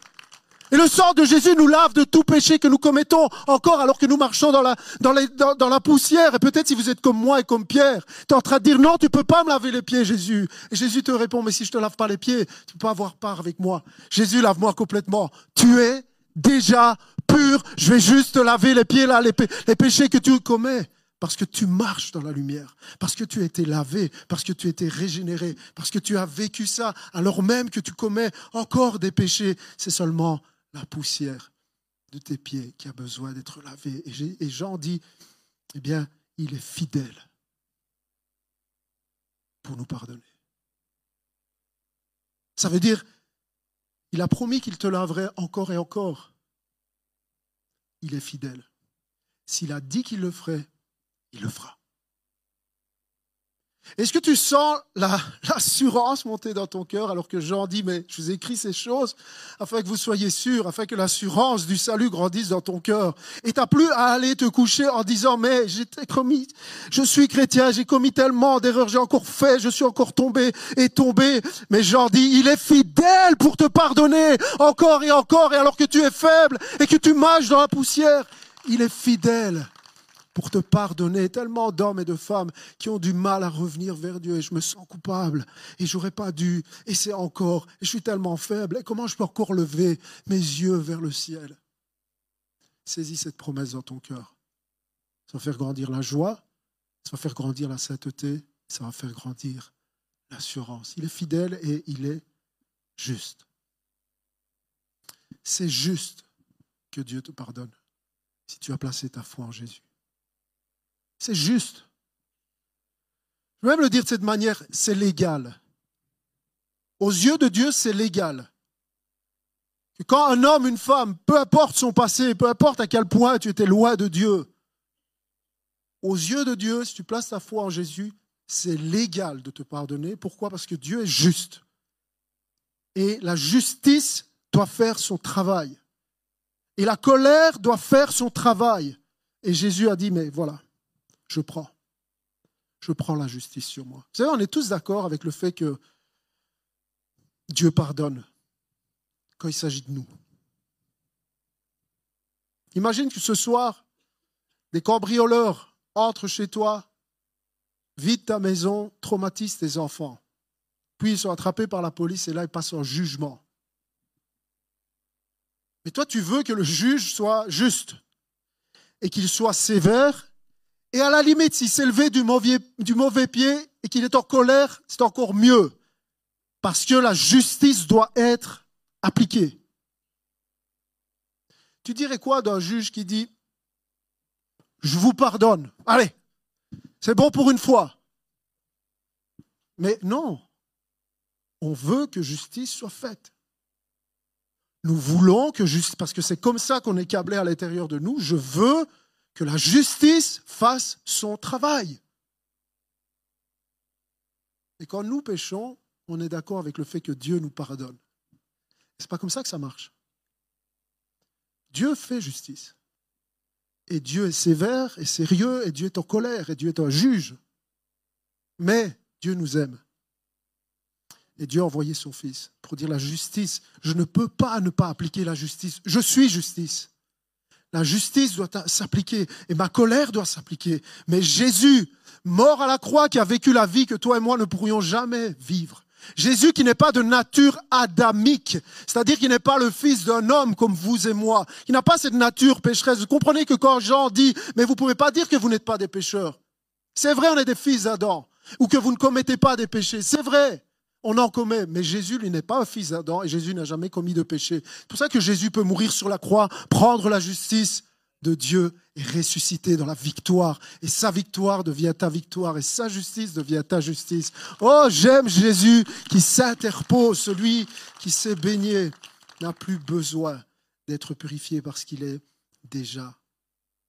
Et le sang de Jésus nous lave de tout péché que nous commettons encore alors que nous marchons dans la, dans, dans, la poussière. Et peut-être si vous êtes comme moi et comme Pierre, tu es en train de dire non, tu peux pas me laver les pieds, Jésus. Et Jésus te répond, mais si je te lave pas les pieds, tu peux pas avoir part avec moi. Jésus, lave-moi complètement. Tu es déjà pur. Je vais juste laver les pieds là, les, péchés que tu commets. Parce que tu marches dans la lumière, parce que tu as été lavé, parce que tu as été régénéré, parce que tu as vécu ça, alors même que tu commets encore des péchés. C'est seulement la poussière de tes pieds qui a besoin d'être lavé. Et Jean dit, eh bien, il est fidèle pour nous pardonner. Ça veut dire, il a promis qu'il te laverait encore et encore il est fidèle. S'il a dit qu'il le ferait, il le fera. Est-ce que tu sens l'assurance monter dans ton cœur alors que Jean dit, mais je vous écris ces choses afin que vous soyez sûrs, afin que l'assurance du salut grandisse dans ton cœur. Et tu n'as plus à aller te coucher en disant, mais j'ai commis, je suis chrétien, j'ai commis tellement d'erreurs, j'ai encore fait, je suis encore tombé et tombé. Mais Jean dit, il est fidèle pour te pardonner encore et encore, et alors que tu es faible et que tu marches dans la poussière, il est fidèle pour te pardonner. Tellement d'hommes et de femmes qui ont du mal à revenir vers Dieu et je me sens coupable et j'aurais pas dû et c'est encore, et je suis tellement faible et comment je peux encore lever mes yeux vers le ciel? Saisis cette promesse dans ton cœur. Ça va faire grandir la joie, ça va faire grandir la sainteté, ça va faire grandir l'assurance. Il est fidèle et il est juste. C'est juste que Dieu te pardonne si tu as placé ta foi en Jésus. C'est juste. Je vais même le dire de cette manière, c'est légal. Aux yeux de Dieu, c'est légal. quand un homme, une femme, peu importe son passé, peu importe à quel point tu étais loin de Dieu, aux yeux de Dieu, si tu places ta foi en Jésus, c'est légal de te pardonner. Pourquoi? Parce que Dieu est juste. Et la justice doit faire son travail. Et la colère doit faire son travail. Et Jésus a dit, mais voilà, je prends. Je prends la justice sur moi. Vous savez, on est tous d'accord avec le fait que Dieu pardonne quand il s'agit de nous. Imagine que ce soir, des cambrioleurs entrent chez toi, vident ta maison, traumatisent tes enfants. Puis ils sont attrapés par la police et là ils passent en jugement. Mais toi, tu veux que le juge soit juste et qu'il soit sévère. Et à la limite, s'il s'est levé du mauvais, pied et qu'il est en colère, c'est encore mieux. Parce que la justice doit être appliquée. Tu dirais quoi d'un juge qui dit, je vous pardonne, allez, c'est bon pour une fois. Mais non, on veut que justice soit faite. Nous voulons que justice, parce que c'est comme ça qu'on est câblé à l'intérieur de nous, je veux que la justice fasse son travail. Et quand nous péchons, on est d'accord avec le fait que Dieu nous pardonne. C'est pas comme ça que ça marche. Dieu fait justice. Et Dieu est sévère et sérieux, et Dieu est en colère, et Dieu est un juge. Mais Dieu nous aime. Et Dieu a envoyé son Fils pour dire la justice. Je ne peux pas ne pas appliquer la justice. Je suis justice. La justice doit s'appliquer et ma colère doit s'appliquer. Mais Jésus, mort à la croix, qui a vécu la vie que toi et moi ne pourrions jamais vivre. Jésus qui n'est pas de nature adamique, c'est-à-dire qui n'est pas le fils d'un homme comme vous et moi, qui n'a pas cette nature pécheresse. Vous comprenez que quand Jean dit, mais vous ne pouvez pas dire que vous n'êtes pas des pécheurs. C'est vrai, on est des fils d'Adam, ou que vous ne commettez pas des péchés. C'est vrai on en commet. Mais Jésus, lui, n'est pas un fils d'Adam et Jésus n'a jamais commis de péché. C'est pour ça que Jésus peut mourir sur la croix, prendre la justice de Dieu et ressusciter dans la victoire. Et sa victoire devient ta victoire et sa justice devient ta justice. Oh, j'aime Jésus qui s'interpose, celui qui s'est baigné n'a plus besoin d'être purifié parce qu'il est déjà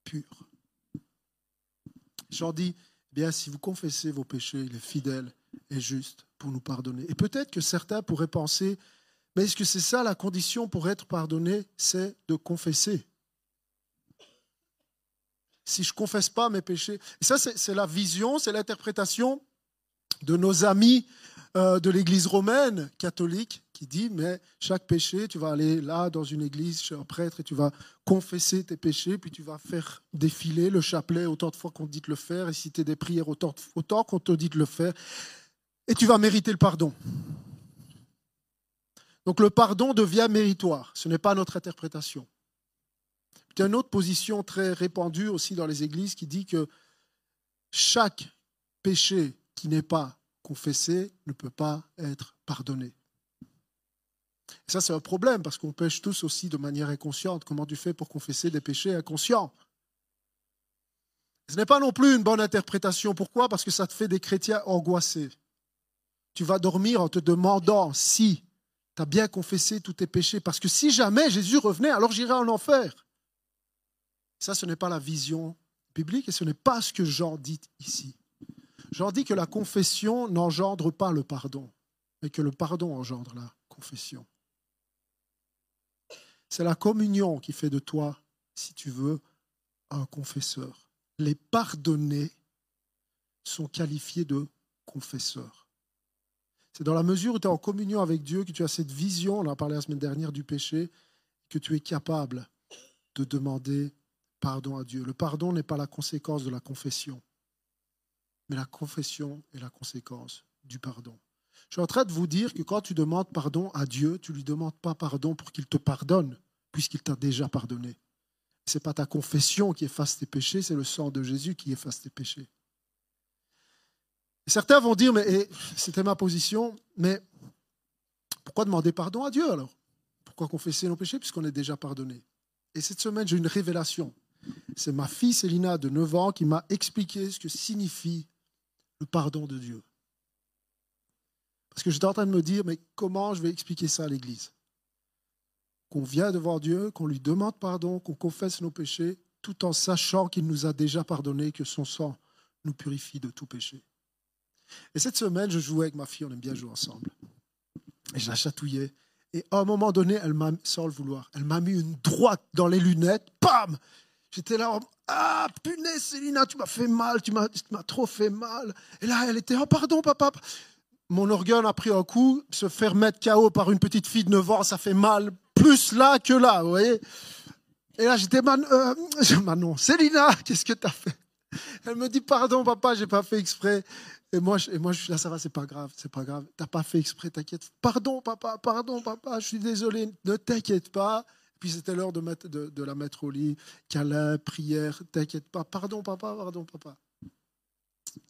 pur. J'en dis, bien, si vous confessez vos péchés, il est fidèle et juste pour nous pardonner. Et peut-être que certains pourraient penser, mais est-ce que c'est ça la condition pour être pardonné? C'est de confesser. Si je ne confesse pas mes péchés. Et ça, c'est la vision, c'est l'interprétation de nos amis euh, de l'Église romaine catholique qui dit, mais chaque péché, tu vas aller là dans une église chez un prêtre et tu vas confesser tes péchés, puis tu vas faire défiler le chapelet autant de fois qu'on te dit de le faire et citer des prières autant, autant qu'on te dit de le faire et tu vas mériter le pardon. Donc le pardon devient méritoire. Ce n'est pas notre interprétation. Il y a une autre position très répandue aussi dans les églises qui dit que chaque péché qui n'est pas confessé ne peut pas être pardonné. Et ça, c'est un problème parce qu'on pêche tous aussi de manière inconsciente. Comment tu fais pour confesser des péchés inconscients? Ce n'est pas non plus une bonne interprétation. Pourquoi? Parce que ça te fait des chrétiens angoissés tu vas dormir en te demandant si tu as bien confessé tous tes péchés. Parce que si jamais Jésus revenait, alors j'irai en enfer. Ça, ce n'est pas la vision biblique et ce n'est pas ce que Jean dit ici. Jean dit que la confession n'engendre pas le pardon, mais que le pardon engendre la confession. C'est la communion qui fait de toi, si tu veux, un confesseur. Les pardonnés sont qualifiés de confesseurs. C'est dans la mesure où tu es en communion avec Dieu que tu as cette vision, on en a parlé la semaine dernière, du péché, que tu es capable de demander pardon à Dieu. Le pardon n'est pas la conséquence de la confession, mais la confession est la conséquence du pardon. Je suis en train de vous dire que quand tu demandes pardon à Dieu, tu ne lui demandes pas pardon pour qu'il te pardonne, puisqu'il t'a déjà pardonné. Ce n'est pas ta confession qui efface tes péchés, c'est le sang de Jésus qui efface tes péchés. Certains vont dire, mais c'était ma position, mais pourquoi demander pardon à Dieu alors? Pourquoi confesser nos péchés puisqu'on est déjà pardonné? Et cette semaine, j'ai une révélation. C'est ma fille Célina de 9 ans qui m'a expliqué ce que signifie le pardon de Dieu. Parce que j'étais en train de me dire, mais comment je vais expliquer ça à l'Église? Qu'on vient devant Dieu, qu'on lui demande pardon, qu'on confesse nos péchés, tout en sachant qu'il nous a déjà pardonné, que son sang nous purifie de tout péché. Et cette semaine, je jouais avec ma fille, on aime bien jouer ensemble. Et je la chatouillais. Et à un moment donné, elle m'a, sans le vouloir, elle m'a mis une droite dans les lunettes. Pam J'étais là, ah punaise Célina, tu m'as fait mal, tu m'as, trop fait mal. Et là, elle était, oh pardon papa. Mon organe a pris un coup, se faire mettre KO par une petite fille de 9 ans, ça fait mal, plus là que là, vous voyez. Et là, j'étais, Man, euh, Manon, Célina, qu'est-ce que tu as fait? Elle me dit, pardon papa, j'ai pas fait exprès. Et moi, et moi, je suis là, ça va, c'est pas grave, c'est pas grave. T'as pas fait exprès, t'inquiète. Pardon, papa, pardon, papa, je suis désolé, ne t'inquiète pas. Puis c'était l'heure de, la mettre au lit, câlin, prière, t'inquiète pas. Pardon, papa, pardon, papa.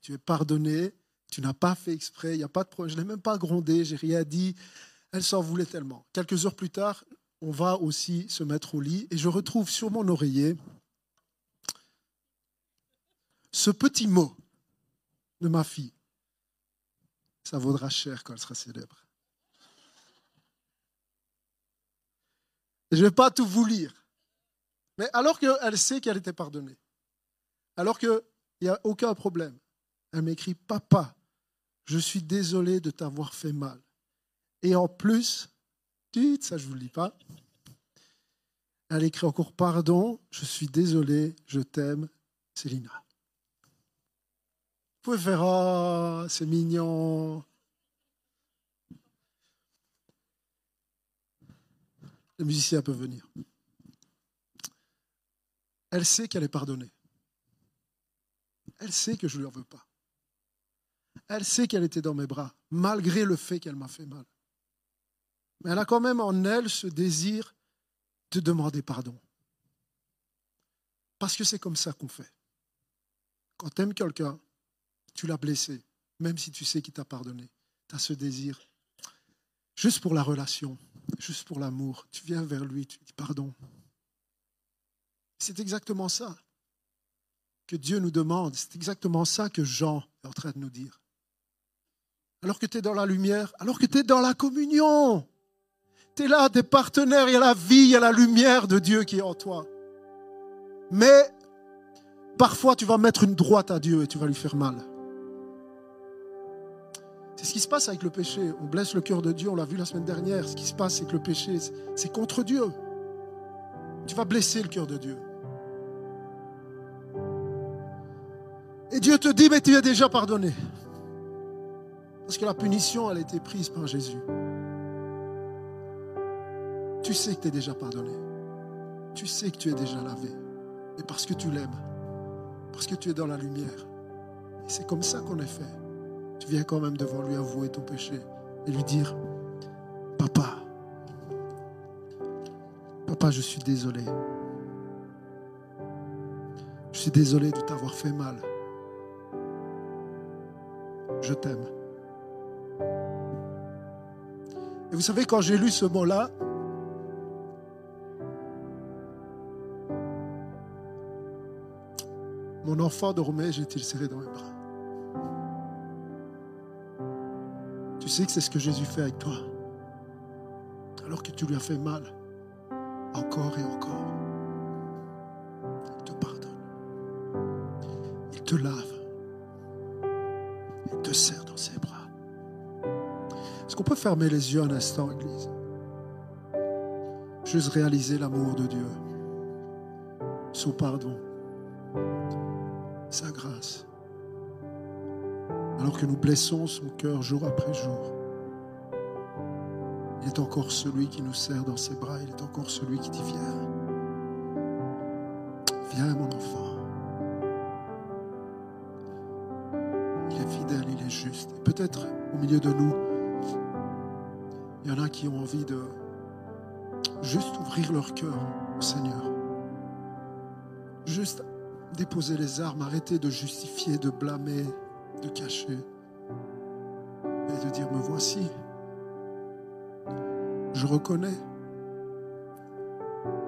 Tu es pardonné, tu n'as pas fait exprès, il n'y a pas de problème. Je n'ai même pas grondé, j'ai rien dit. Elle s'en voulait tellement. Quelques heures plus tard, on va aussi se mettre au lit et je retrouve sur mon oreiller ce petit mot de ma fille. Ça vaudra cher quand elle sera célèbre. je ne vais pas tout vous lire. Mais alors qu'elle sait qu'elle était pardonnée, alors qu'il n'y a aucun problème, elle m'écrit Papa, je suis désolé de t'avoir fait mal. Et en plus, ça je ne vous le dis pas, elle écrit encore Pardon, je suis désolé, je t'aime, Célina. Vous pouvez faire Oh, c'est mignon. Les musiciens peuvent venir. Elle sait qu'elle est pardonnée. Elle sait que je ne lui en veux pas. Elle sait qu'elle était dans mes bras, malgré le fait qu'elle m'a fait mal. Mais elle a quand même en elle ce désir de demander pardon. Parce que c'est comme ça qu'on fait. Quand tu aimes quelqu'un, tu l'as blessé, même si tu sais qu'il t'a pardonné. Tu as ce désir, juste pour la relation, juste pour l'amour. Tu viens vers lui, tu dis pardon. C'est exactement ça que Dieu nous demande. C'est exactement ça que Jean est en train de nous dire. Alors que tu es dans la lumière, alors que tu es dans la communion, tu es là, des partenaires, il y a la vie, il y a la lumière de Dieu qui est en toi. Mais parfois tu vas mettre une droite à Dieu et tu vas lui faire mal. C'est ce qui se passe avec le péché. On blesse le cœur de Dieu, on l'a vu la semaine dernière. Ce qui se passe, c'est que le péché, c'est contre Dieu. Tu vas blesser le cœur de Dieu. Et Dieu te dit, mais tu es déjà pardonné. Parce que la punition, elle a été prise par Jésus. Tu sais que tu es déjà pardonné. Tu sais que tu es déjà lavé. Et parce que tu l'aimes. Parce que tu es dans la lumière. Et c'est comme ça qu'on est fait viens quand même devant lui avouer ton péché et lui dire, Papa, Papa, je suis désolé. Je suis désolé de t'avoir fait mal. Je t'aime. Et vous savez, quand j'ai lu ce mot-là, mon enfant dormait, j'ai-il serré dans mes bras. Tu sais que c'est ce que Jésus fait avec toi. Alors que tu lui as fait mal, encore et encore. Il te pardonne. Il te lave. Il te serre dans ses bras. Est-ce qu'on peut fermer les yeux un instant, Église? Juste réaliser l'amour de Dieu, son pardon, alors que nous blessons son cœur jour après jour. Il est encore celui qui nous serre dans ses bras, il est encore celui qui dit viens. Viens mon enfant. Il est fidèle, il est juste. Peut-être au milieu de nous, il y en a qui ont envie de juste ouvrir leur cœur au Seigneur. Juste déposer les armes, arrêter de justifier, de blâmer, de cacher et de dire, me voici. Je reconnais.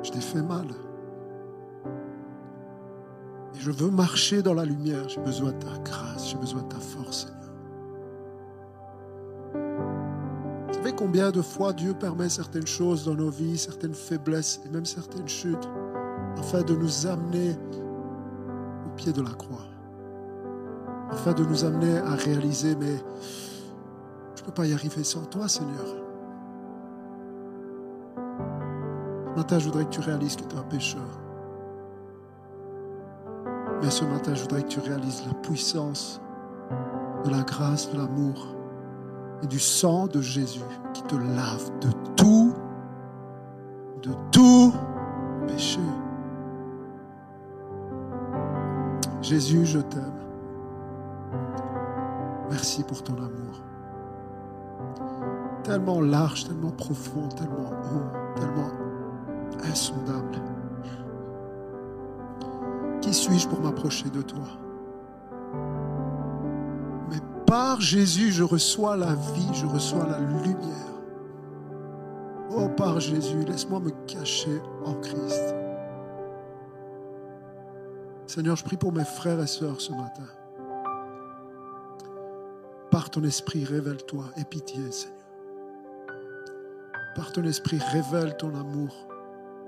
Je t'ai fait mal. Et je veux marcher dans la lumière. J'ai besoin de ta grâce. J'ai besoin de ta force, Seigneur. Vous savez combien de fois Dieu permet certaines choses dans nos vies, certaines faiblesses et même certaines chutes, afin de nous amener au pied de la croix, afin de nous amener à réaliser, mais je ne peux pas y arriver sans toi, Seigneur. Ce matin, je voudrais que tu réalises que tu es un pécheur. Mais ce matin, je voudrais que tu réalises la puissance de la grâce, de l'amour et du sang de Jésus qui te lave de tout, de tout péché. Jésus, je t'aime. Pour ton amour. Tellement large, tellement profond, tellement haut, tellement insondable. Qui suis-je pour m'approcher de toi? Mais par Jésus, je reçois la vie, je reçois la lumière. Oh, par Jésus, laisse-moi me cacher en Christ. Seigneur, je prie pour mes frères et sœurs ce matin. Esprit, révèle-toi et pitié, Seigneur. Par ton esprit, révèle ton amour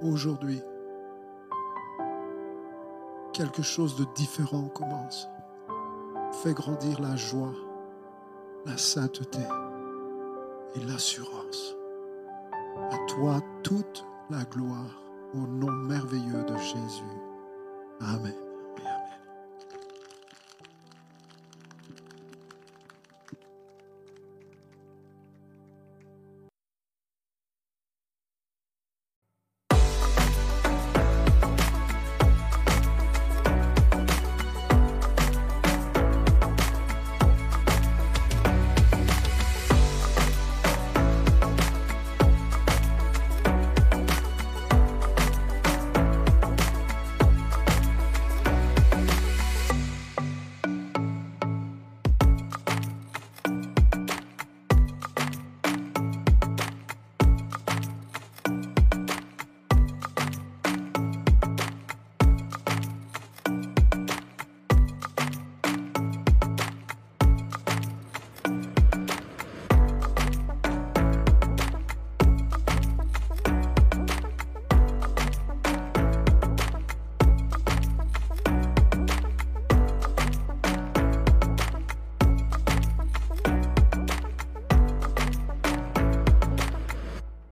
aujourd'hui quelque chose de différent commence. Fais grandir la joie, la sainteté et l'assurance. À toi toute la gloire au nom merveilleux de Jésus. Amen.